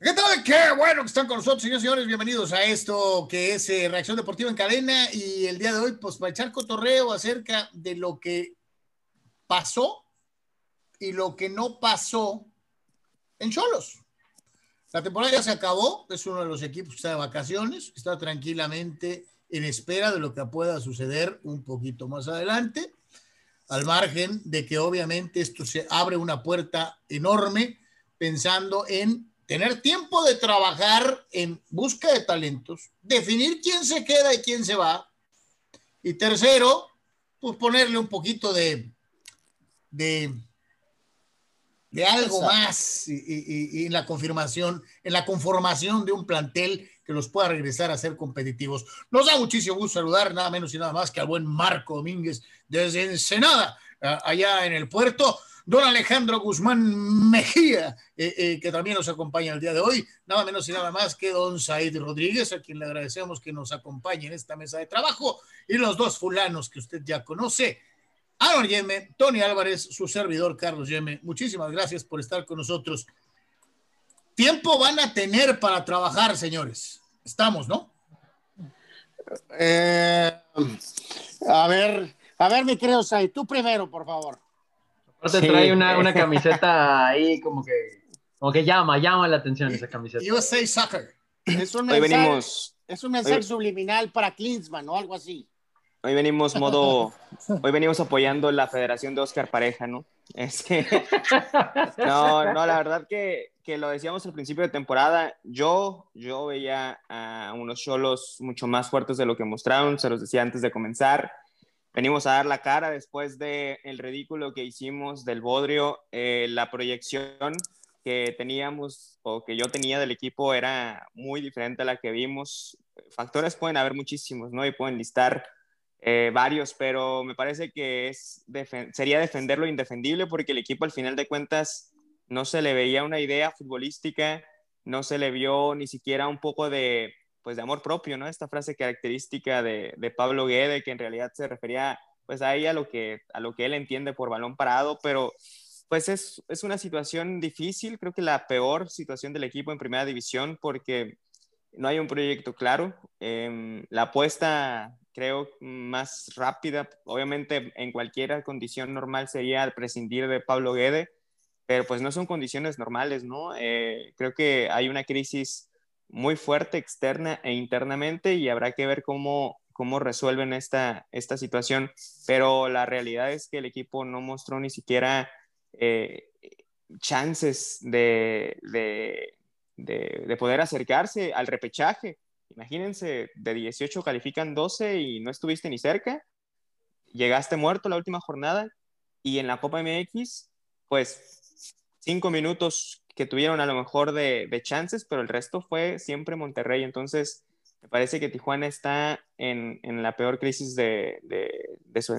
¿Qué tal? Qué bueno que están con nosotros, señores y señores. Bienvenidos a esto que es eh, Reacción Deportiva en Cadena. Y el día de hoy, pues para echar cotorreo acerca de lo que pasó y lo que no pasó en Cholos. La temporada ya se acabó, es uno de los equipos que está de vacaciones, está tranquilamente en espera de lo que pueda suceder un poquito más adelante, al margen de que obviamente esto se abre una puerta enorme pensando en tener tiempo de trabajar en busca de talentos, definir quién se queda y quién se va. Y tercero, pues ponerle un poquito de, de, de algo más y, en la confirmación, en la conformación de un plantel que los pueda regresar a ser competitivos. Nos da muchísimo gusto saludar nada menos y nada más que al buen Marco Domínguez desde Ensenada, allá en el puerto don Alejandro Guzmán Mejía, eh, eh, que también nos acompaña el día de hoy, nada menos y nada más que don Said Rodríguez, a quien le agradecemos que nos acompañe en esta mesa de trabajo, y los dos fulanos que usted ya conoce, Aaron Yeme, Tony Álvarez, su servidor Carlos Yeme. Muchísimas gracias por estar con nosotros. Tiempo van a tener para trabajar, señores. Estamos, ¿no? Eh, a ver, a ver, mi querido Said, tú primero, por favor. Aparte trae una, una, camiseta ahí como que, como que llama, llama la atención esa camiseta. USA Soccer. Es un mensaje, venimos, es un mensaje subliminal para Klinsmann o algo así. Hoy venimos modo, hoy venimos apoyando la Federación de Oscar Pareja, ¿no? Es que, no, no, la verdad que, que lo decíamos al principio de temporada, yo, yo veía a unos solos mucho más fuertes de lo que mostraron, se los decía antes de comenzar, venimos a dar la cara después del el ridículo que hicimos del Bodrio. Eh, la proyección que teníamos o que yo tenía del equipo era muy diferente a la que vimos. Factores pueden haber muchísimos, ¿no? Y pueden listar eh, varios, pero me parece que es sería defender lo indefendible porque el equipo al final de cuentas no se le veía una idea futbolística, no se le vio ni siquiera un poco de, pues de amor propio, ¿no? Esta frase característica de, Pablo Guede, que en realidad se refería pues ahí a lo que, a lo que él entiende por balón parado, pero pues es, es una situación difícil, creo que la peor situación del equipo en primera división porque no hay un proyecto claro. Em, la apuesta, creo, más rápida, obviamente en cualquier condición normal sería prescindir de Pablo Guede, pero pues no son condiciones normales, ¿no? Eh, creo que hay una crisis muy fuerte externa e internamente y habrá que ver cómo, cómo resuelven esta, esta situación. Pero la realidad es que el equipo no mostró ni siquiera eh, chances de, de, de, poder acercarse al repechaje. Imagínense, de 18 califican 12 y no estuviste ni cerca. Llegaste muerto la última jornada y en la Copa MX, pues cinco minutos que tuvieron a lo mejor de, chances, pero el resto fue siempre Monterrey. Entonces, me parece que Tijuana está en, la peor crisis de, su,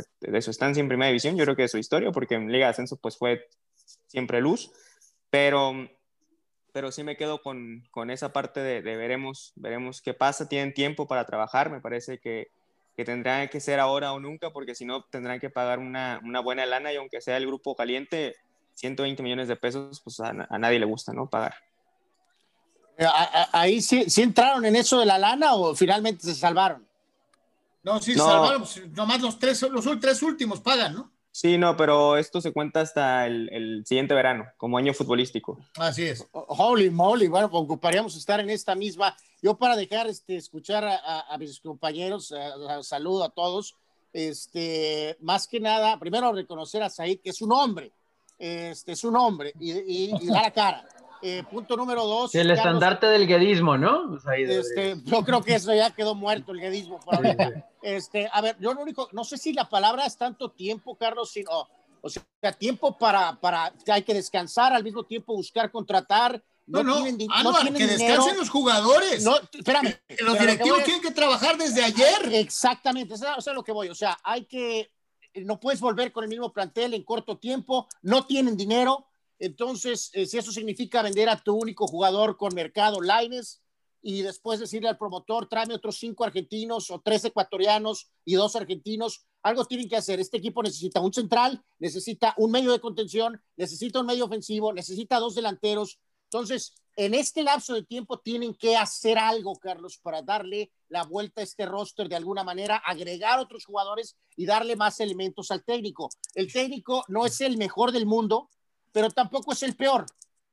estancia en primera división, yo creo que de su historia, porque en Liga de Ascenso pues fue siempre luz, pero, pero sí me quedo con, esa parte de, veremos, veremos qué pasa, tienen tiempo para trabajar, me parece que, que tendrán que ser ahora o nunca, porque si no tendrán que pagar una, una buena lana y aunque sea el grupo caliente, 120 millones de pesos, pues a, nadie le gusta, ¿no? Pagar. Eh, ahí sí, entraron en eso de la lana o finalmente se salvaron. No, sí, se salvaron, pues, nomás los tres, los tres últimos pagan, ¿no? Sí, no, pero esto se cuenta hasta el, siguiente verano, como año futbolístico. Así es. Holy moly, bueno, pues ocuparíamos estar en esta misma. Yo para dejar este, escuchar a, mis compañeros, saludo a todos, este, más que nada, primero reconocer a Said, que es un hombre, este, es un hombre y, y, da la cara. Eh, punto número dos. El estandarte del guedismo, ¿no? Este, yo creo que eso ya quedó muerto, el guedismo. Por este, a ver, yo lo único, no sé si la palabra es tanto tiempo, Carlos, sino, o sea, tiempo para, para, hay que descansar, al mismo tiempo buscar contratar. No, no, tienen, no que descansen los jugadores. No, espérame. Los directivos tienen que trabajar desde ayer. Exactamente, eso es lo que voy. O sea, hay que eh, no puedes volver con el mismo plantel en corto tiempo, no tienen dinero, entonces eh, si eso significa vender a tu único jugador con mercado Lines y después decirle al promotor, tráeme otros cinco argentinos o tres ecuatorianos y dos argentinos, algo tienen que hacer. Este equipo necesita un central, necesita un medio de contención, necesita un medio ofensivo, necesita dos delanteros. Entonces, en este lapso de tiempo tienen que hacer algo, Carlos, para darle la vuelta a este roster de alguna manera, agregar otros jugadores y darle más elementos al técnico. El técnico no es el mejor del mundo, pero tampoco es el peor.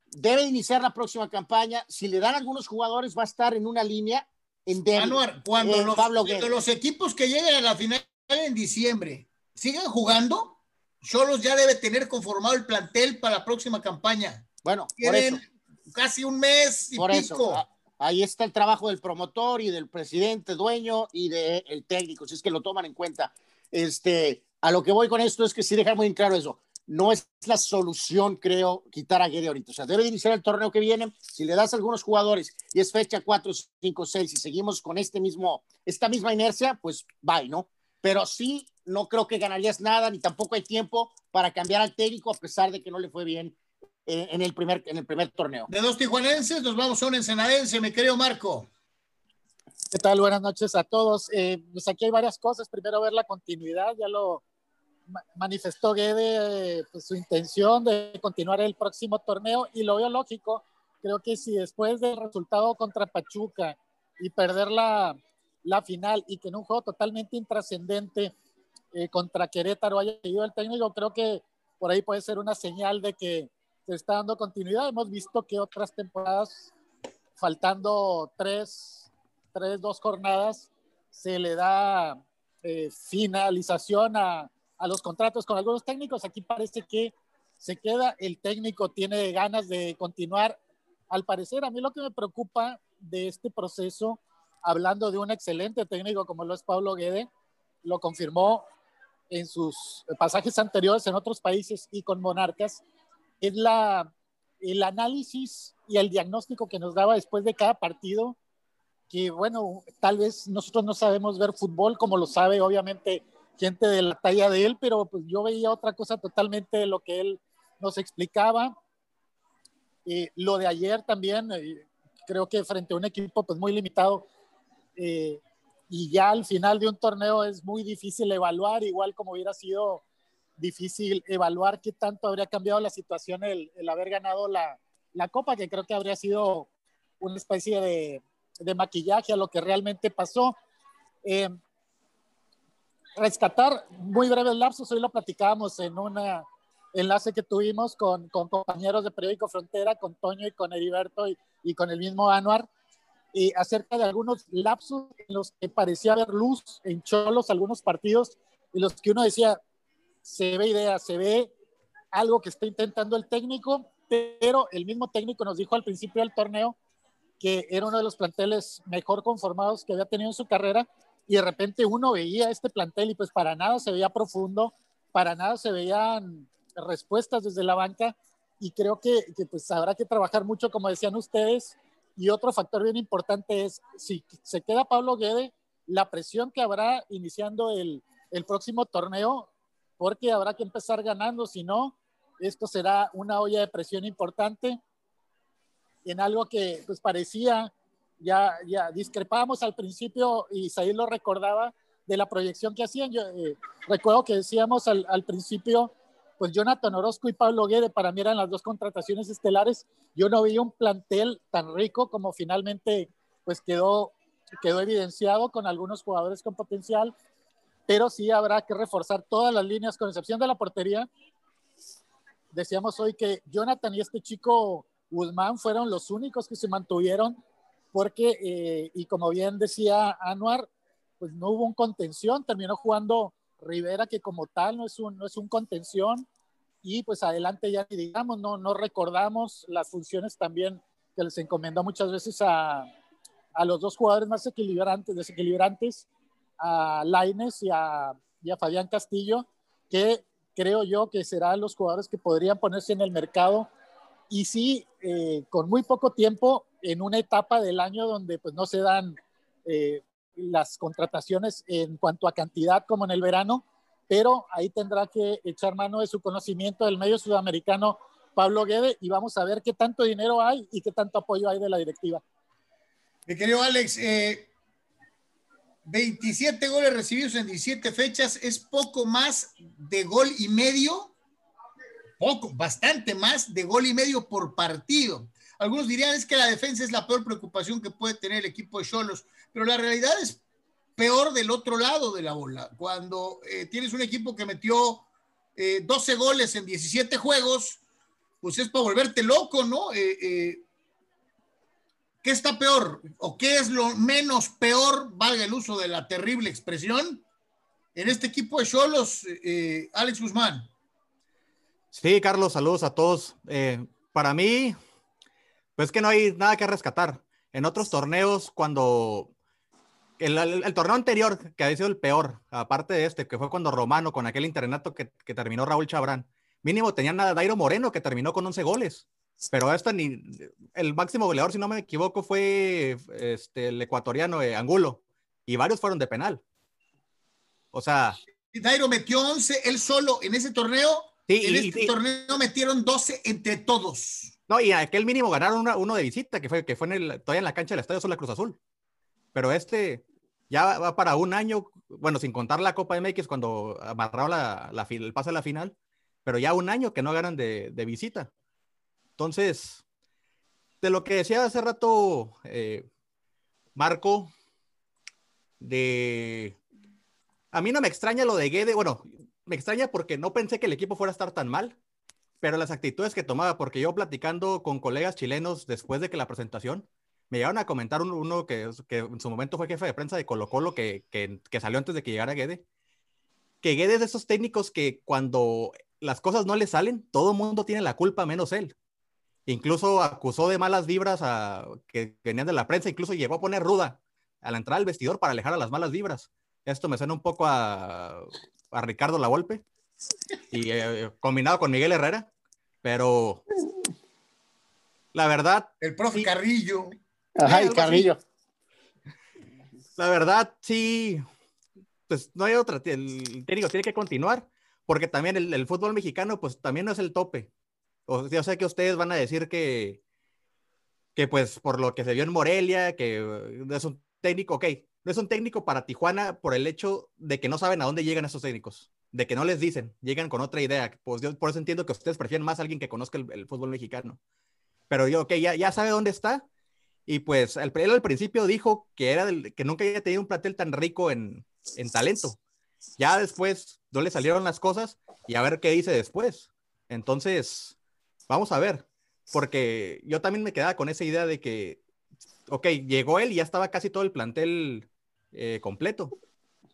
Debe iniciar la próxima campaña. Si le dan algunos jugadores, va a estar en una línea en cuando, eh, los, los equipos que lleguen a la final en diciembre sigan jugando, Solos ya debe tener conformado el plantel para la próxima campaña. Bueno, Tienen casi un mes y por pico. Eso, ahí está el trabajo del promotor y del presidente, dueño y del técnico, si es que lo toman en cuenta. Este, a lo que voy con esto es que sí dejar muy claro eso. No es la solución, creo, quitar a Guede ahorita. O sea, debe iniciar el torneo que viene. Si le das a algunos jugadores y es fecha 4, 5, 6 y seguimos con este mismo, esta misma inercia, pues bye, ¿no? Pero sí, no creo que ganarías nada, ni tampoco hay tiempo para cambiar al técnico, a pesar de que no le fue bien eh, en, el, primer, en el primer torneo. De dos tijuanenses, nos vamos a un ensenadense, me creo, Marco. ¿Qué tal? Buenas noches a todos. Eh, pues aquí hay varias cosas. Primero, ver la continuidad. Ya lo manifestó Guede, pues, su intención de continuar el próximo torneo y lo veo lógico. Creo que si después del resultado contra Pachuca y perder la, la final y que en un juego totalmente intrascendente eh, contra Querétaro haya seguido el técnico, creo que por ahí puede ser una señal de que se está dando continuidad. Hemos visto que otras temporadas, faltando tres, tres dos jornadas, se le da eh, finalización a, a los contratos con algunos técnicos. Aquí parece que se queda, el técnico tiene ganas de continuar. Al parecer, a mí lo que me preocupa de este proceso hablando de un excelente técnico como lo es Pablo Guede, lo confirmó en sus pasajes anteriores en otros países y con Monarcas, es la, el análisis y el diagnóstico que nos daba después de cada partido, que bueno, tal vez nosotros no sabemos ver fútbol como lo sabe obviamente gente de la talla de él, pero pues yo veía otra cosa totalmente de lo que él nos explicaba. Eh, lo de ayer también, eh, creo que frente a un equipo pues muy limitado, eh, y ya al final de un torneo es muy difícil evaluar, igual como hubiera sido difícil evaluar qué tanto habría cambiado la situación el, haber ganado la, la, Copa, que creo que habría sido una especie de, de maquillaje a lo que realmente pasó. Eh, rescatar muy breves lapsos, hoy lo platicábamos en un enlace que tuvimos con, con, compañeros de Periódico Frontera, con Toño y con Heriberto y, y con el mismo Anuar, y acerca de algunos lapsos en los que parecía haber luz en Cholos, algunos partidos, en los que uno decía, se ve idea, se ve algo que está intentando el técnico, pero el mismo técnico nos dijo al principio del torneo que era uno de los planteles mejor conformados que había tenido en su carrera y de repente uno veía este plantel y pues para nada se veía profundo, para nada se veían respuestas desde la banca y creo que, que pues habrá que trabajar mucho, como decían ustedes, y otro factor bien importante es, si se queda Pablo Guede, la presión que habrá iniciando el, el próximo torneo, porque habrá que empezar ganando, si no, esto será una olla de presión importante en algo que pues parecía, ya, ya discrepábamos al principio y Said lo recordaba de la proyección que hacían. Yo eh, recuerdo que decíamos al, al principio pues Jonathan Orozco y Pablo Guede para mí eran las dos contrataciones estelares. Yo no vi un plantel tan rico como finalmente pues quedó, quedó evidenciado con algunos jugadores con potencial, pero sí habrá que reforzar todas las líneas con excepción de la portería. Decíamos hoy que Jonathan y este chico Guzmán fueron los únicos que se mantuvieron porque, eh, y como bien decía Anuar, pues no hubo un contención, terminó jugando Rivera, que como tal no es un, no es un contención, y pues adelante ya digamos, no, no recordamos las funciones también que les encomendó muchas veces a, a los dos jugadores más equilibrantes, desequilibrantes, a Laines y a, y a Fabián Castillo, que creo yo que serán los jugadores que podrían ponerse en el mercado y sí, eh, con muy poco tiempo, en una etapa del año donde pues no se dan eh, las contrataciones en cuanto a cantidad como en el verano, pero ahí tendrá que echar mano de su conocimiento del medio sudamericano Pablo Guede y vamos a ver qué tanto dinero hay y qué tanto apoyo hay de la directiva. Mi querido Alex, 27 eh, goles recibidos en 17 fechas es poco más de gol y medio, poco, bastante más de gol y medio por partido. Algunos dirían es que la defensa es la peor preocupación que puede tener el equipo de Cholos, pero la realidad es peor del otro lado de la bola. Cuando eh, tienes un equipo que metió 12 eh, goles en 17 juegos, pues es para volverte loco, ¿no? Eh, ¿Qué está peor? ¿O qué es lo menos peor, valga el uso de la terrible expresión, en este equipo de Cholos, Alex Guzmán? Sí, Carlos, saludos a todos. para mí, pues que no hay nada que rescatar. En otros torneos, cuando el, torneo anterior, que había sido el peor, aparte de este, que fue cuando Romano, con aquel internato que, terminó Raúl Chabrán, mínimo tenían a Dairo Moreno, que terminó con 11 goles. Pero esto ni, el máximo goleador, si no me equivoco, fue este, el ecuatoriano eh, Angulo. Y varios fueron de penal. O sea. Dairo metió 11 él solo en ese torneo. Sí, en este torneo metieron 12 entre todos. No, y aquel mínimo ganaron uno de visita, que fue, que fue en el, todavía en la cancha del Estadio Sol la Cruz Azul. Pero este ya va para un año, bueno, sin contar la Copa MX cuando amarraron la, la, el pase a la final, pero ya un año que no ganan de, de visita. Entonces, de lo que decía hace rato eh, Marco, de... A mí no me extraña lo de Guede, bueno, me extraña porque no pensé que el equipo fuera a estar tan mal, pero las actitudes que tomaba, porque yo platicando con colegas chilenos después de que la presentación, me llegaron a comentar uno, que, en su momento fue jefe de prensa de Colo Colo, que, que, que, salió antes de que llegara Guede, que Guede es de esos técnicos que cuando las cosas no le salen, todo el mundo tiene la culpa menos él. Incluso acusó de malas vibras a que venían de la prensa, incluso llegó a poner ruda a la entrada del vestidor para alejar a las malas vibras. Esto me suena un poco a, a Ricardo Lavolpe y eh, combinado con Miguel Herrera, pero la verdad. El profe Carrillo. Ajá, el Carrillo. La verdad, sí, pues no hay otra. El técnico tiene que continuar, porque también el, fútbol mexicano, pues también no es el tope. O, yo sé que ustedes van a decir que, que pues por lo que se vio en Morelia, que es un técnico, ok, no es un técnico para Tijuana por el hecho de que no saben a dónde llegan esos técnicos de que no les dicen, llegan con otra idea. Pues yo por eso entiendo que ustedes prefieren más a alguien que conozca el, fútbol mexicano. Pero yo, ok, ya, ya sabe dónde está. Y pues él al principio dijo que, era que nunca había tenido un plantel tan rico en, en talento. Ya después no le salieron las cosas y a ver qué dice después. Entonces, vamos a ver. Porque yo también me quedaba con esa idea de que, ok, llegó él y ya estaba casi todo el plantel eh, completo.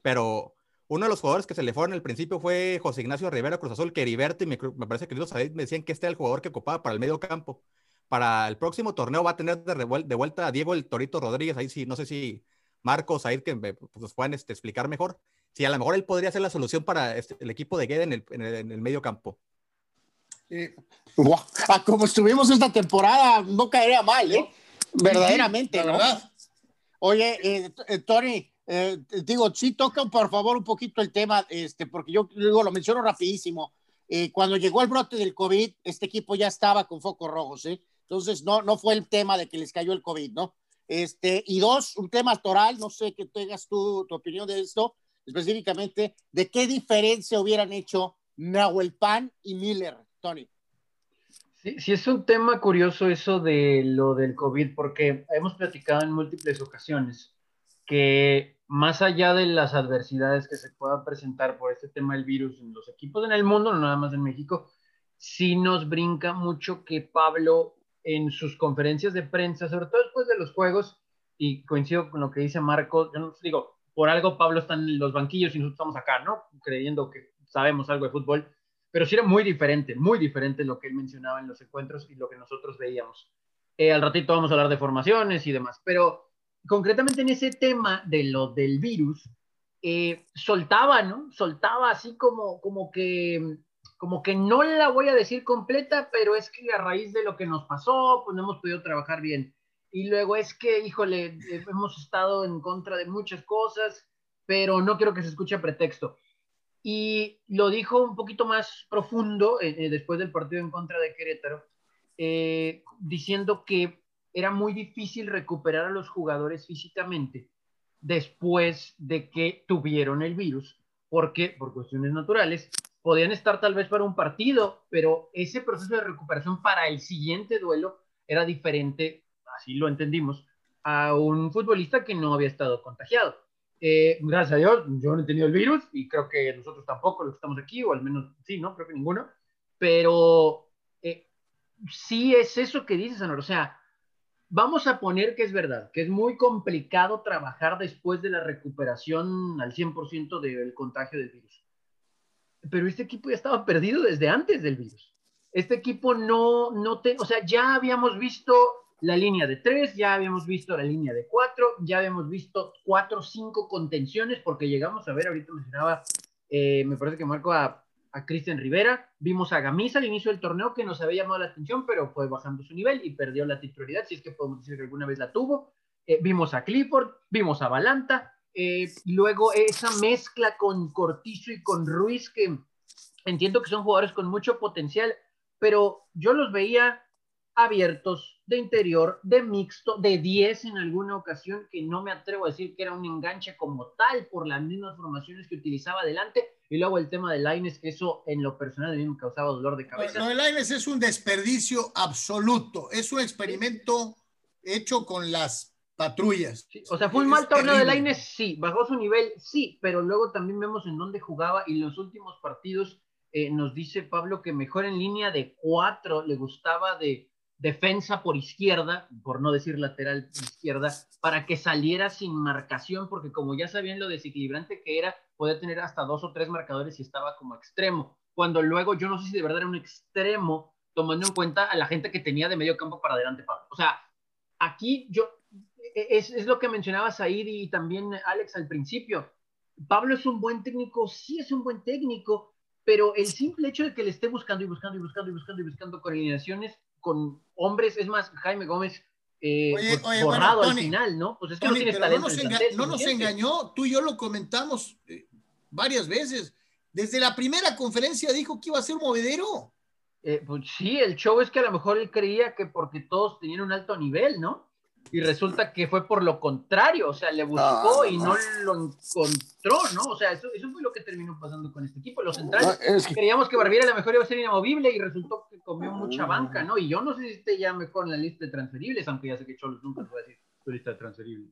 Pero uno de los jugadores que se le fueron al principio fue José Ignacio Rivera Cruz Azul, que y me, parece que me decían que este era el jugador que ocupaba para el medio campo. Para el próximo torneo va a tener de, vuelta a Diego el Torito Rodríguez. Ahí sí, no sé si Marcos, ahí que me, pues, puedan este, explicar mejor. Si a lo mejor él podría ser la solución para este, el equipo de Guede en el, en el, medio campo. Eh, como estuvimos esta temporada, no caería mal, ¿eh? Verdaderamente, ¿verdad? Oye, eh, eh, Tony, eh, digo, sí toca por favor un poquito el tema, este, porque yo luego lo menciono rapidísimo. Cuando llegó el brote del COVID, este equipo ya estaba con focos rojos, ¿eh? Entonces, no, no fue el tema de que les cayó el COVID, ¿no? Este, y dos, un tema toral, no sé que tengas tú tu opinión de esto, específicamente, de qué diferencia hubieran hecho Nahuel Pan y Miller, Tony. Sí, sí, es un tema curioso eso de lo del COVID, porque hemos platicado en múltiples ocasiones que más allá de las adversidades que se puedan presentar por este tema del virus en los equipos en el mundo, no nada más en México, sí nos brinca mucho que Pablo en sus conferencias de prensa, sobre todo después de los juegos, y coincido con lo que dice Marco, yo no digo, por algo Pablo está en los banquillos y nosotros estamos acá, ¿no? Creyendo que sabemos algo de fútbol, pero sí era muy diferente, muy diferente lo que él mencionaba en los encuentros y lo que nosotros veíamos. Eh, al ratito vamos a hablar de formaciones y demás, pero concretamente en ese tema de lo del virus, eh, soltaba, ¿no? Soltaba así como, como que como que no la voy a decir completa, pero es que a raíz de lo que nos pasó, pues no hemos podido trabajar bien. Y luego es que, híjole, eh, hemos estado en contra de muchas cosas, pero no quiero que se escuche pretexto. Y lo dijo un poquito más profundo eh, después del partido en contra de Querétaro, diciendo que era muy difícil recuperar a los jugadores físicamente después de que tuvieron el virus, porque por cuestiones naturales podían estar tal vez para un partido, pero ese proceso de recuperación para el siguiente duelo era diferente, así lo entendimos, a un futbolista que no había estado contagiado. Eh, gracias a Dios, yo no he tenido el virus y creo que nosotros tampoco, los que estamos aquí, o al menos sí, ¿no? Creo que ninguno. Pero eh, sí es eso que dices, Anor. O sea, vamos a poner que es verdad, que es muy complicado trabajar después de la recuperación al 100% del contagio del virus. Pero este equipo ya estaba perdido desde antes del virus. Este equipo no, no te, o sea, ya habíamos visto la línea de tres, ya habíamos visto la línea de cuatro, ya habíamos visto cuatro o cinco contenciones, porque llegamos a ver, ahorita mencionaba, eh, me parece que Marco a, a Cristian Rivera, vimos a Gamisa al inicio del torneo que nos había llamado la atención, pero fue bajando su nivel y perdió la titularidad, si es que podemos decir que alguna vez la tuvo. Eh, vimos a Clifford, vimos a Balanta, eh, luego esa mezcla con Cortizo y con Ruiz, que entiendo que son jugadores con mucho potencial, pero yo los veía abiertos, de interior, de mixto, de 10 en alguna ocasión, que no me atrevo a decir que era un enganche como tal por las mismas formaciones que utilizaba adelante. Y luego el tema de Laines, que eso en lo personal a mí me causaba dolor de cabeza. Lo de Laines es un desperdicio absoluto. Es un experimento hecho con las patrullas. Sí, o sea, fue un mal torneo de Laines, sí. Bajó su nivel, sí. Pero luego también vemos en dónde jugaba y los últimos partidos eh, nos dice Pablo que mejor en línea de cuatro le gustaba de defensa por izquierda, por no decir lateral izquierda, para que saliera sin marcación, porque como ya sabían lo desequilibrante que era, podía tener hasta dos o tres marcadores y estaba como extremo. Cuando luego yo no sé si de verdad era un extremo, tomando en cuenta a la gente que tenía de medio campo para adelante, Pablo. O sea, aquí yo, es, es lo que mencionaba Said y también Alex al principio. Pablo es un buen técnico, sí es un buen técnico, pero el simple hecho de que le esté buscando y buscando y buscando y buscando y buscando coordinaciones con hombres, es más, Jaime Gómez eh, Oye, pues, oye, borrado bueno, al final, ¿no? Pues es que Tony, no tienes talento. no nos, enga- no nos engañó, tú y yo lo comentamos eh, varias veces. Desde la primera conferencia dijo que iba a ser movedero. Eh, pues sí, el show es que a lo mejor él creía que porque todos tenían un alto nivel, ¿no? Y resulta que fue por lo contrario, o sea, le buscó No, y no. lo encontró, ¿no? O sea, eso, eso fue lo que terminó pasando con este equipo. Los centrales No, es que- creíamos que Barbieri a lo mejor iba a ser inamovible y resultó que comió mucha banca, ¿no? Y yo no sé si esté ya mejor en la lista de transferibles, aunque ya sé que Cholos nunca va a decir tu lista de transferibles.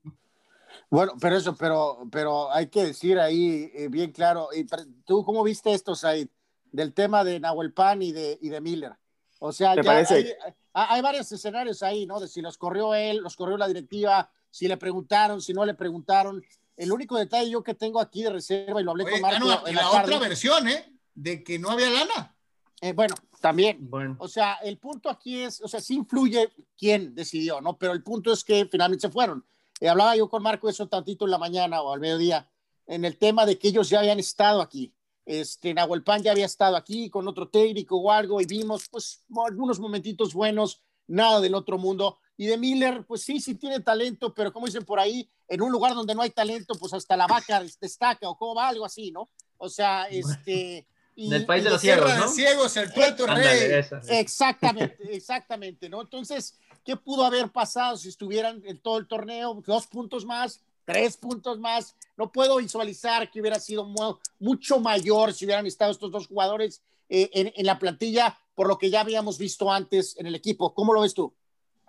Bueno, pero eso, pero, pero hay que decir ahí eh, bien claro, y ¿tú cómo viste esto, Said? Del tema de Nahuel Pan y de, y de Miller. O sea, ¿Te ya parece? hay, hay- varios escenarios ahí, ¿no? De si los corrió él, los corrió la directiva, si le preguntaron, si no le preguntaron. El único detalle yo que tengo aquí de reserva, y lo hablé Oye, con Marco ah, en la la tarde, otra versión, ¿eh? De que no había lana. eh, bueno, también, Bueno, o sea, el punto aquí es, o sea, sí influye quién decidió, ¿no? Pero el punto es que finalmente se fueron. Eh, hablaba yo con Marco eso tantito en la mañana o al mediodía, en el tema de que ellos ya habían estado aquí. Este, Nahuel Pan ya había estado aquí con otro técnico o algo y vimos, pues, algunos momentitos buenos, nada del otro mundo. Y de Miller, pues sí, sí tiene talento, pero como dicen por ahí, en un lugar donde no hay talento, pues hasta la vaca destaca o como va, algo así, ¿no? O sea, este... y- Del país de los ciegos, de ¿no? ciegos, el tuerto ándale, rey. esa. Exactamente, exactamente, ¿no? Entonces, ¿qué pudo haber pasado si estuvieran en todo el torneo? Dos puntos más, tres puntos más. No puedo visualizar que hubiera sido mu- mucho mayor si hubieran estado estos dos jugadores eh, en, la plantilla, por lo que ya habíamos visto antes en el equipo. ¿Cómo lo ves tú?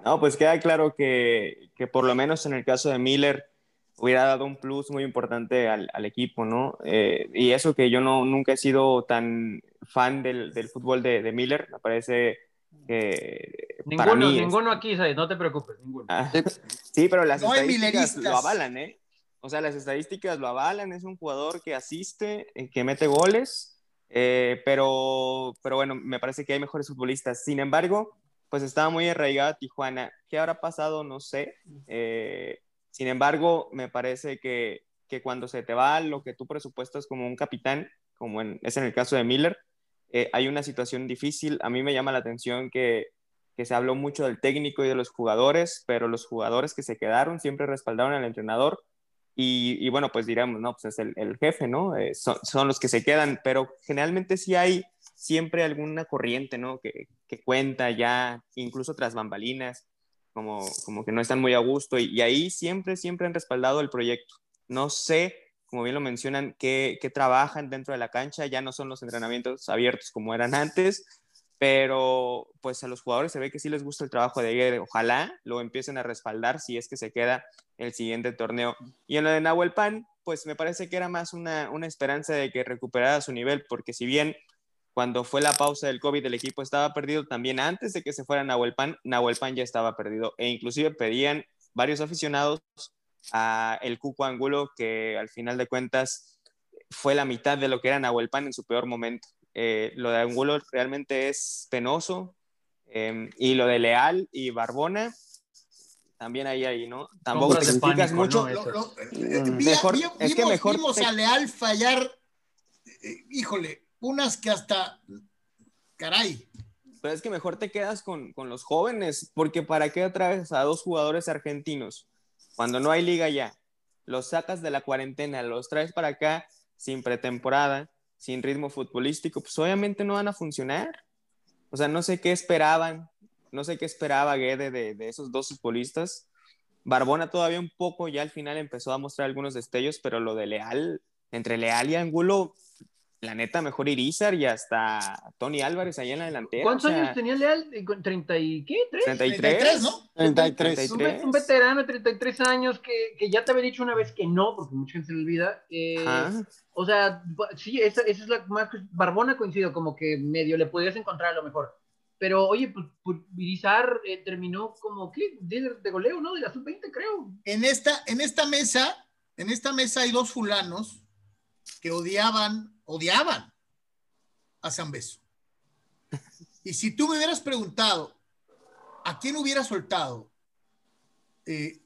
No, pues queda claro que, que por lo menos en el caso de Miller hubiera dado un plus muy importante al, al equipo, ¿no? Eh, y eso que yo no, nunca he sido tan fan del, del fútbol de, de Miller, me parece que para Ninguno, mí es- ninguno aquí, Said, no te preocupes, ninguno. Ah, sí, pero las No estadísticas lo avalan, ¿eh? O sea, las estadísticas lo avalan, es un jugador que asiste, eh, que mete goles, eh, pero, pero bueno, me parece que hay mejores futbolistas. Sin embargo, pues estaba muy arraigada Tijuana. ¿Qué habrá pasado? No sé. Eh, sin embargo, me parece que, que cuando se te va lo que tú presupuestas como un capitán, como en- es en el caso de Miller, eh, hay una situación difícil. A mí me llama la atención que, que se habló mucho del técnico y de los jugadores, pero los jugadores que se quedaron siempre respaldaron al entrenador. Y, bueno, pues diremos, no, pues es el, jefe, ¿no? Eh, son, los que se quedan, pero generalmente sí hay siempre alguna corriente, ¿no? Que, cuenta ya, incluso tras bambalinas, como, como que no están muy a gusto, y, ahí siempre, siempre han respaldado el proyecto. No sé, como bien lo mencionan, qué trabajan dentro de la cancha, ya no son los entrenamientos abiertos como eran antes, pero pues a los jugadores se ve que sí les gusta el trabajo de Guede. Ojalá lo empiecen a respaldar si es que se queda el siguiente torneo. Y en lo de Nahuel Pan, pues me parece que era más una, una esperanza de que recuperara su nivel, porque si bien cuando fue la pausa del COVID el equipo estaba perdido, también antes de que se fuera Nahuel Pan, Nahuel Pan ya estaba perdido e inclusive pedían varios aficionados a el Cuco Angulo, que al final de cuentas fue la mitad de lo que era Nahuel Pan en su peor momento. Eh, lo de Angulo realmente es penoso. Em, y lo de Leal y Barbona, también ahí, ahí, ¿no? Tampoco te explicas mucho. mejor, es que mejor vimos a Leal fallar, eh, híjole, unas que hasta, caray. Pero es que mejor te quedas con, con los jóvenes, porque ¿para qué otra a dos jugadores argentinos? Cuando no hay liga ya, los sacas de la cuarentena, los traes para acá sin pretemporada, sin ritmo futbolístico, pues obviamente no van a funcionar. O sea, no sé qué esperaban, no sé qué esperaba Guede de, de esos dos futbolistas. Barbona todavía un poco, ya al final empezó a mostrar algunos destellos, pero lo de Leal, entre Leal y Angulo, la neta, mejor Irizar y hasta Tony Álvarez allá en la delantera. ¿Cuántos años tenía Leal? ¿30 y qué? ¿3? 33, ¿no? 33. Un, veterano de 33 años que, que, ya te había dicho una vez que no, porque mucha gente se le olvida. Eh, o sea, sí, esa, esa, es la más... Barbona coincido, como que medio le podías encontrar a lo mejor. Pero, oye, pues, pues Irizar eh, terminó como, ¿qué? De, de, goleo, ¿no? De la sub-20, creo. En esta, en esta mesa, en esta mesa hay dos fulanos que odiaban odiaban a San Beso. Y si tú me hubieras preguntado a quién hubiera soltado, eh,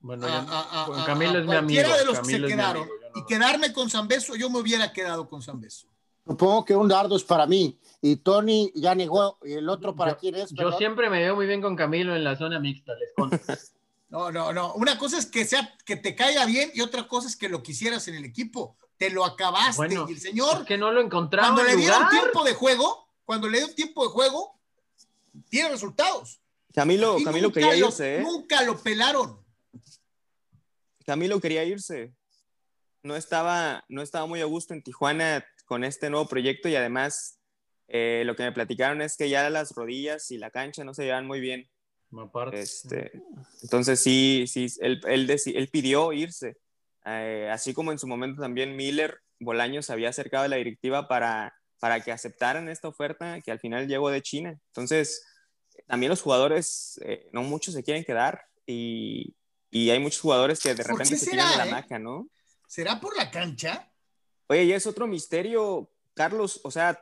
bueno, a, a, Camilo es mi amigo. de los que se quedaron y quedarme con San Beso, yo me hubiera quedado con San Beso. Supongo que un dardo es para mí y Tony ya negó y el otro para quién es. Yo siempre me veo muy bien con Camilo en la zona mixta, les conto. No, no, no. Una cosa es que sea que te caiga bien y otra cosa es que lo quisieras en el equipo te lo acabaste. y el señor. que no lo encontraba. Cuando le dieron tiempo de juego, cuando le dieron tiempo de juego, tiene resultados. Camilo, Camilo quería irse, ¿eh? Nunca lo pelaron. Camilo quería irse. No estaba, no estaba muy a gusto en Tijuana con este nuevo proyecto y además eh, lo que me platicaron es que ya las rodillas y la cancha no se llevan muy bien. Este, entonces sí, sí, él, él, él pidió irse. Eh, así como en su momento también Miller Bolaños había acercado a la directiva para, para que aceptaran esta oferta que al final llegó de China. Entonces, también los jugadores, eh, no muchos se quieren quedar y, y, hay muchos jugadores que de repente se tiran de la eh? maca, ¿no? ¿Será por la cancha? Oye, y es otro misterio, Carlos, o sea,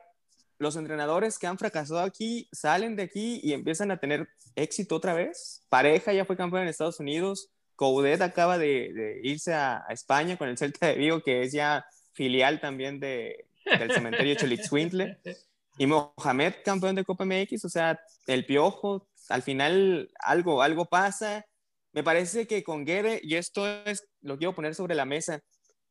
los entrenadores que han fracasado aquí salen de aquí y empiezan a tener éxito otra vez. Pareja ya fue campeón en Estados Unidos, Coudet acaba de, irse a, España con el Celta de Vigo, que es ya filial también de, del cementerio Cholitzwintle. Y Mohamed, campeón de Copa MX, o sea, el piojo, al final algo, algo pasa. Me parece que con Guede, y esto es lo quiero poner sobre la mesa,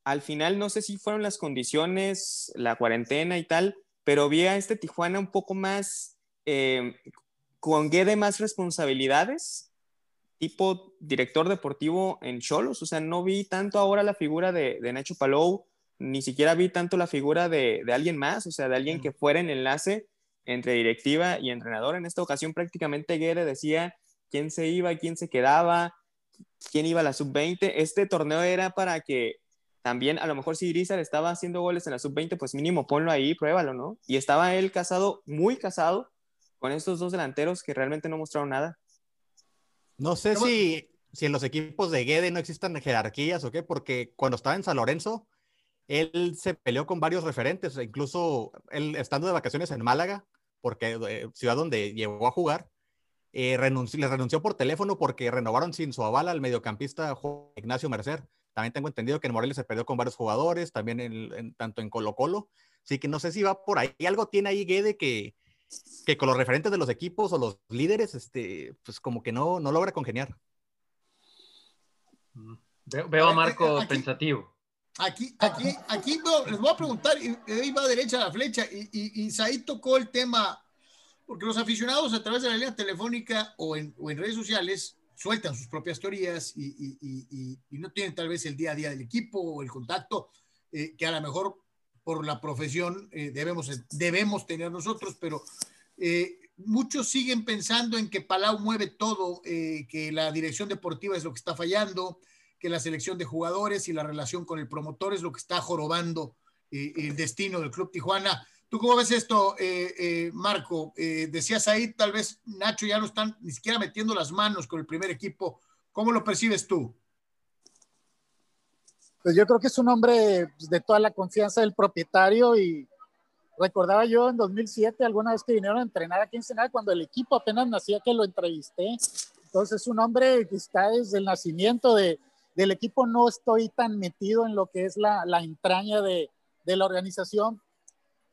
al final no sé si fueron las condiciones, la cuarentena y tal, pero vi a este Tijuana un poco más, eh, con Guede más responsabilidades, tipo director deportivo en Cholos. O sea, no vi tanto ahora la figura de, de Nacho Palou, ni siquiera vi tanto la figura de, de, alguien más, o sea, de alguien que fuera en enlace entre directiva y entrenador. En esta ocasión prácticamente Guerre decía quién se iba, quién se quedaba, quién iba a la sub-20. Este torneo era para que también, a lo mejor si Irizar estaba haciendo goles en la sub-20, pues mínimo ponlo ahí, pruébalo, ¿no? Y estaba él casado, muy casado, con estos dos delanteros que realmente no mostraron nada. No sé si, si en los equipos de Guede no existan jerarquías o qué, porque cuando estaba en San Lorenzo, él se peleó con varios referentes, incluso él estando de vacaciones en Málaga, porque eh, ciudad donde llegó a jugar, eh, renunció, le renunció por teléfono porque renovaron sin su aval al mediocampista Ignacio Mercer. También tengo entendido que en Morelia se perdió con varios jugadores, también en, tanto en Colo Colo. Así que no sé si va por ahí. Algo tiene ahí Guede que, que con los referentes de los equipos o los líderes, este, pues como que no, no logra congeniar. Mm. Veo, a Marco pensativo. Aquí, aquí, aquí les voy a preguntar, y ahí va derecha la flecha, y, y, y tocó el tema, porque los aficionados a través de la línea telefónica o en, o en redes sociales sueltan sus propias teorías y, y, no tienen tal vez el día a día del equipo o el contacto, eh, que a lo mejor por la profesión eh, debemos, debemos tener nosotros, pero Eh, muchos siguen pensando en que Palau mueve todo, eh, que la dirección deportiva es lo que está fallando, que la selección de jugadores y la relación con el promotor es lo que está jorobando el destino del Club Tijuana. ¿Tú cómo ves esto, Marco? decías ahí, tal vez Nacho ya no están ni siquiera metiendo las manos con el primer equipo. ¿Cómo lo percibes tú? Pues yo creo que es un hombre pues, de toda la confianza del propietario y recordaba yo en 2007 alguna vez que vinieron a entrenar aquí en Senado cuando el equipo apenas nacía que lo entrevisté. Entonces es un hombre que está desde el nacimiento de, del equipo. No estoy tan metido en lo que es la, la entraña de, de, la organización,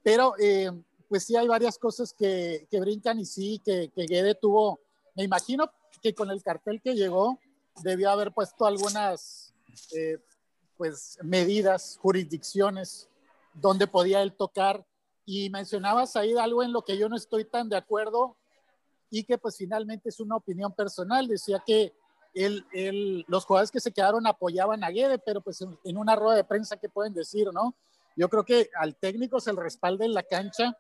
pero eh, pues sí hay varias cosas que, que brincan y sí, que, que Guede tuvo, me imagino que con el cartel que llegó debió haber puesto algunas eh, pues medidas, jurisdicciones donde podía él tocar. Y mencionabas ahí algo en lo que yo no estoy tan de acuerdo y que pues finalmente es una opinión personal. Decía que él, él, los jugadores que se quedaron apoyaban a Guede, pero pues en, una rueda de prensa, ¿qué pueden decir, no? Yo creo que al técnico se le respalda en la cancha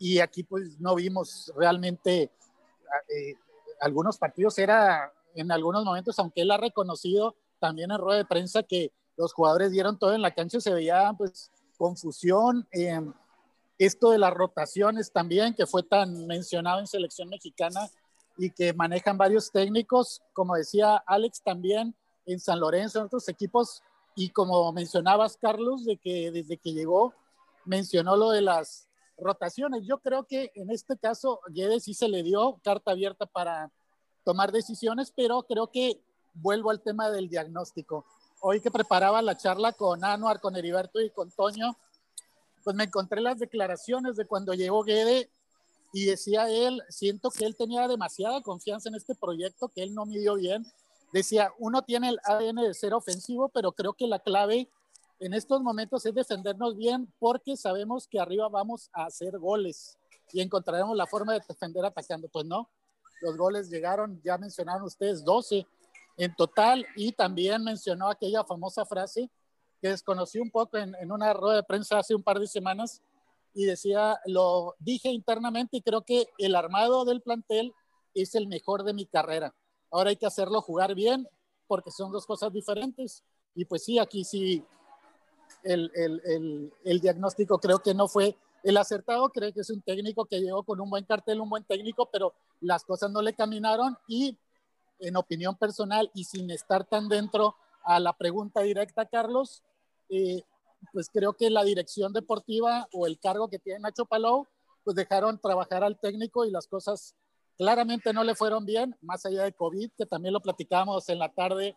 y aquí pues no vimos realmente eh, algunos partidos era en algunos momentos, aunque él ha reconocido también en rueda de prensa que los jugadores dieron todo en la cancha, se veía pues confusión. Eh, esto de las rotaciones también, que fue tan mencionado en selección mexicana y que manejan varios técnicos, como decía Alex también en San Lorenzo, en otros equipos, y como mencionabas, Carlos, de que desde que llegó mencionó lo de las rotaciones. Yo creo que en este caso Guedes sí se le dio carta abierta para tomar decisiones, pero creo que vuelvo al tema del diagnóstico hoy que preparaba la charla con Anuar, con Heriberto y con Toño, pues me encontré las declaraciones de cuando llegó Guede y decía él, siento que él tenía demasiada confianza en este proyecto, que él no midió bien. Decía, uno tiene el ADN de ser ofensivo, pero creo que la clave en estos momentos es defendernos bien porque sabemos que arriba vamos a hacer goles y encontraremos la forma de defender atacando. Pues no, los goles llegaron, ya mencionaron ustedes, 12 en total y también mencionó aquella famosa frase que desconocí un poco en, en, una rueda de prensa hace un par de semanas y decía, lo dije internamente y creo que el armado del plantel es el mejor de mi carrera. Ahora hay que hacerlo jugar bien porque son dos cosas diferentes. Y pues sí, aquí sí, el, el, el, el diagnóstico creo que no fue el acertado. Creo que es un técnico que llegó con un buen cartel, un buen técnico, pero las cosas no le caminaron y en opinión personal y sin estar tan dentro a la pregunta directa, Carlos, eh, pues creo que la dirección deportiva o el cargo que tiene Nacho Palou, pues dejaron trabajar al técnico y las cosas claramente no le fueron bien, más allá de COVID, que también lo platicamos en la tarde,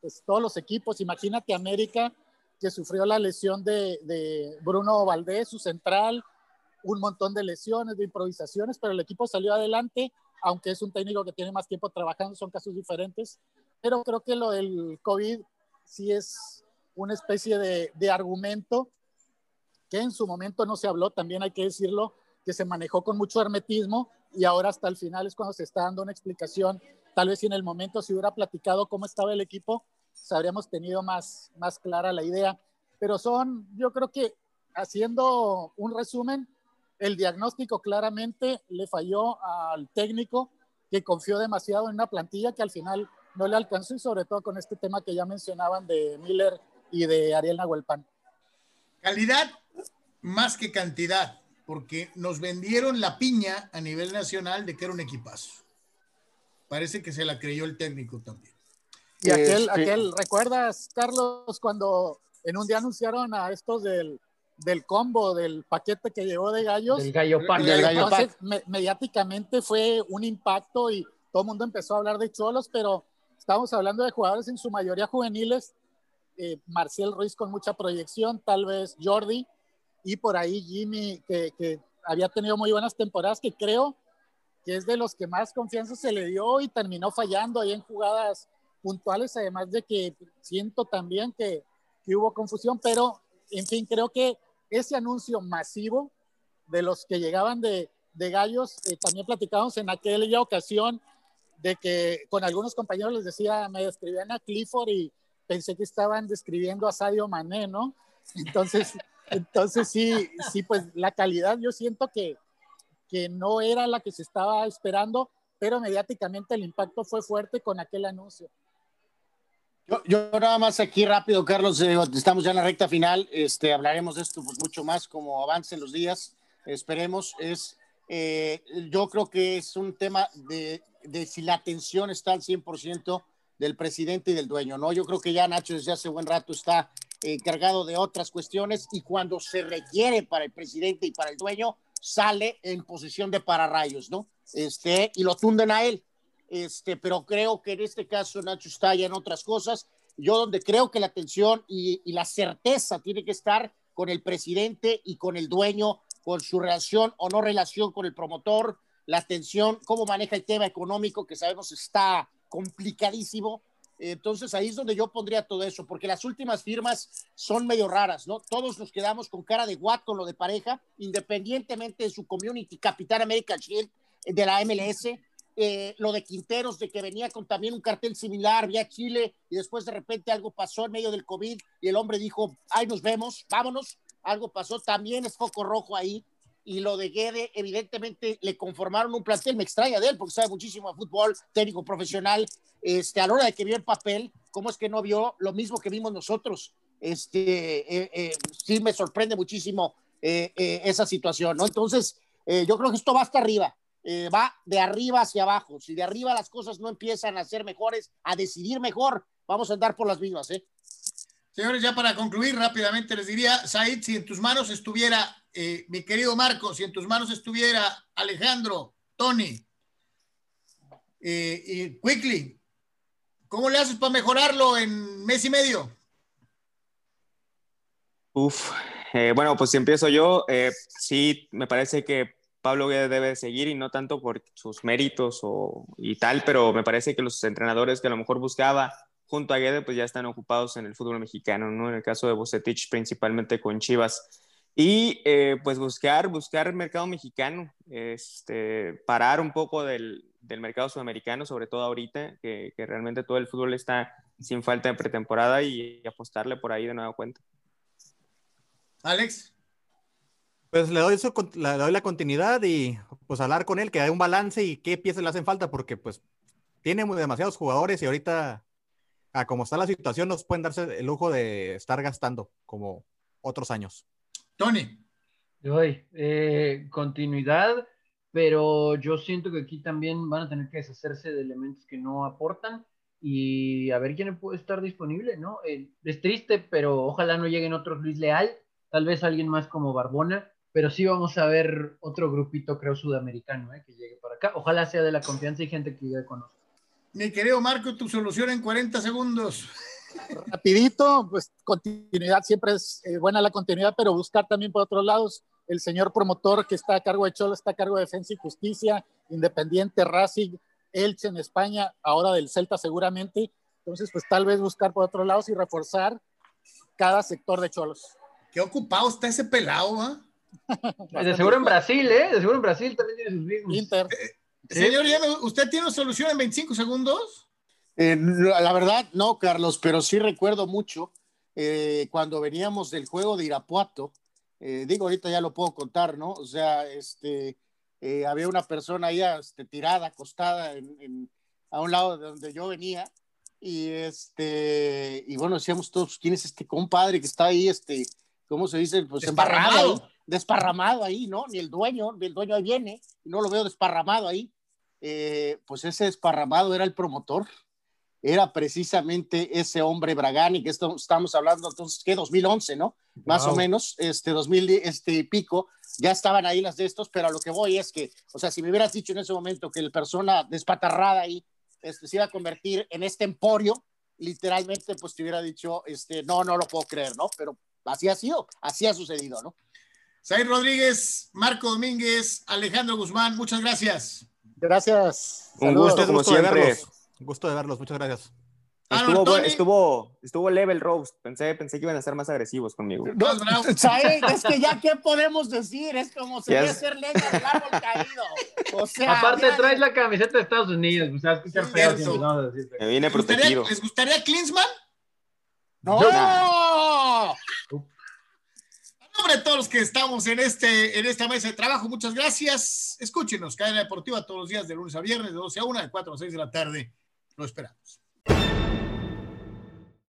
pues todos los equipos, imagínate América, que sufrió la lesión de, de Bruno Valdés, su central, un montón de lesiones, de improvisaciones, pero el equipo salió adelante aunque es un técnico que tiene más tiempo trabajando, son casos diferentes, pero creo que lo del COVID sí es una especie de, argumento que en su momento no se habló, también hay que decirlo, que se manejó con mucho hermetismo y ahora hasta el final es cuando se está dando una explicación. Tal vez si en el momento se hubiera platicado cómo estaba el equipo, pues habríamos tenido más, más clara la idea. Pero son, yo creo que haciendo un resumen, el diagnóstico claramente le falló al técnico que confió demasiado en una plantilla que al final no le alcanzó y sobre todo con este tema que ya mencionaban de Miller y de Ariel Nahuelpan. Calidad más que cantidad, porque nos vendieron la piña a nivel nacional de que era un equipazo. Parece que se la creyó el técnico también. Y aquel, este aquel ¿recuerdas, Carlos, cuando en un día anunciaron a estos del del combo, del paquete que llegó de gallos. Del gallo pack. Del gallo pack. Me, mediáticamente fue un impacto y todo el mundo empezó a hablar de cholos, pero estamos hablando de jugadores en su mayoría juveniles. Eh, Marcel Ruiz con mucha proyección, tal vez Jordi, y por ahí Jimmy, que, que, había tenido muy buenas temporadas, que creo que es de los que más confianza se le dio y terminó fallando ahí en jugadas puntuales, además de que siento también que, que hubo confusión, pero en fin, creo que ese anuncio masivo de los que llegaban de, Gallos, eh, también platicamos en aquella ocasión de que con algunos compañeros les decía, me describían a Clifford y pensé que estaban describiendo a Sadio Mané, ¿no? Entonces, entonces sí, sí, pues la calidad yo siento que, que no era la que se estaba esperando, pero mediáticamente el impacto fue fuerte con aquel anuncio. Yo, nada más aquí rápido, Carlos, eh, estamos ya en la recta final, este, hablaremos de esto pues, mucho más como avancen los días, esperemos, es, eh, yo creo que es un tema de, de si la atención está al 100% del presidente y del dueño, ¿no? Yo creo que ya Nacho desde hace buen rato está encargado de otras cuestiones y cuando se requiere para el presidente y para el dueño, sale en posición de pararrayos, ¿no? Este, y lo tunden a él. Este, pero creo que en este caso Nacho está ya en otras cosas. Yo donde creo que la atención y, y la certeza tiene que estar con el presidente y con el dueño, con su relación o no relación con el promotor, la atención, cómo maneja el tema económico, que sabemos está complicadísimo, entonces ahí es donde yo pondría todo eso, porque las últimas firmas son medio raras, ¿no? Todos nos quedamos con cara de guato lo de pareja, independientemente de su community, Capitán American Shield de la MLS, eh, lo de Quinteros, de que venía con también un cartel similar, vía Chile, y después de repente algo pasó en medio del COVID y el hombre dijo, ahí nos vemos, vámonos, algo pasó, también es foco rojo ahí y lo de Guede, evidentemente le conformaron un plantel, me extraña de él porque sabe muchísimo de fútbol, técnico profesional, este, a la hora de que vio el papel, ¿cómo es que no vio lo mismo que vimos nosotros? Este, eh, eh, sí me sorprende muchísimo eh, esa situación, ¿no? Entonces, yo creo que esto va hasta arriba, va de arriba hacia abajo, si de arriba las cosas no empiezan a ser mejores, a decidir mejor, vamos a andar por las mismas, ¿eh? Señores, ya para concluir rápidamente les diría, Said, si en tus manos estuviera, eh, mi querido Marco, si en tus manos estuviera Alejandro, Tony eh, y Quickly, ¿cómo le haces para mejorarlo en mes y medio? Uf, eh, bueno, pues si empiezo yo, sí, me parece que Pablo debe seguir y no tanto por sus méritos o, y tal, pero me parece que los entrenadores que a lo mejor buscaba junto a Guede, pues ya están ocupados en el fútbol mexicano, ¿no? En el caso de Bucetich, principalmente con Chivas. Y eh, pues buscar, buscar el mercado mexicano, este, parar un poco del, del mercado sudamericano, sobre todo ahorita, que, que, realmente todo el fútbol está sin falta de pretemporada y, apostarle por ahí de nueva cuenta. Alex. Pues le doy, eso, le doy la continuidad y pues hablar con él, que hay un balance y qué piezas le hacen falta, porque pues tiene demasiados jugadores y ahorita a como está la situación, nos pueden darse el lujo de estar gastando como otros años. Tony. Doy eh, continuidad, pero yo siento que aquí también van a tener que deshacerse de elementos que no aportan y a ver quién puede estar disponible, ¿no? Eh, es triste, pero ojalá no lleguen otros Luis Leal, tal vez alguien más como Barbona, pero sí vamos a ver otro grupito, creo, sudamericano, ¿eh? que llegue para acá. Ojalá sea de la confianza y gente que ya conoce. Mi querido Marco, tu solución en 40 segundos. Rapidito, pues continuidad, siempre es eh, buena la continuidad, pero buscar también por otros lados. El señor promotor que está a cargo de Cholo está a cargo de Defensa y Justicia, Independiente, Racing, Elche en España, ahora del Celta seguramente. Entonces, pues tal vez buscar por otros lados y reforzar cada sector de Cholos. Qué ocupado está ese pelado, ¿ah? De seguro en Brasil, ¿eh? De seguro en Brasil también tiene sus mismos. Inter. Eh, Señor, ¿usted tiene solución en 25 segundos? Eh, la verdad, no, Carlos, pero sí recuerdo mucho eh, cuando veníamos del juego de Irapuato. Eh, digo, ahorita ya lo puedo contar, ¿no? O sea, este, había una persona ahí este, tirada, acostada a un lado de donde yo venía. Y este, y bueno, decíamos todos, ¿quién es este compadre que está ahí, este, ¿cómo se dice? Pues embarrado desparramado ahí, ¿no? Ni el dueño, ni el dueño ahí viene, y no lo veo desparramado ahí. Eh, pues ese desparramado era el promotor, era precisamente ese hombre Bragani, que esto, estamos hablando entonces, ¿qué? 2011, ¿no? Más o menos, este 2000, este pico, ya estaban ahí las de estos, pero a lo que voy es que, o sea, si me hubieras dicho en ese momento que el persona despatarrada ahí este, se iba a convertir en este emporio, literalmente, pues te hubiera dicho, este, no, no lo puedo creer, ¿no? Pero así ha sido, así ha sucedido, ¿no? Said Rodríguez, Marco Domínguez, Alejandro Guzmán, muchas gracias. Gracias. Un gusto, como siempre. Un gusto de verlos, muchas gracias. Estuvo, estuvo, estuvo, level roast. Pensé, pensé que iban a ser más agresivos conmigo. No, es que ya qué podemos decir, es como se debe ser leña del árbol caído. O sea, Aparte traes la camiseta de Estados Unidos, o sea, escuchar feo. No, Me viene protegido. ¿Les gustaría Klinsman? No. no. Nombre de todos los que estamos en, este, en esta mesa de trabajo, muchas gracias. Escúchenos, Cadena Deportiva todos los días de lunes a viernes, de 12 a 1, de 4 a 6 de la tarde. Lo esperamos.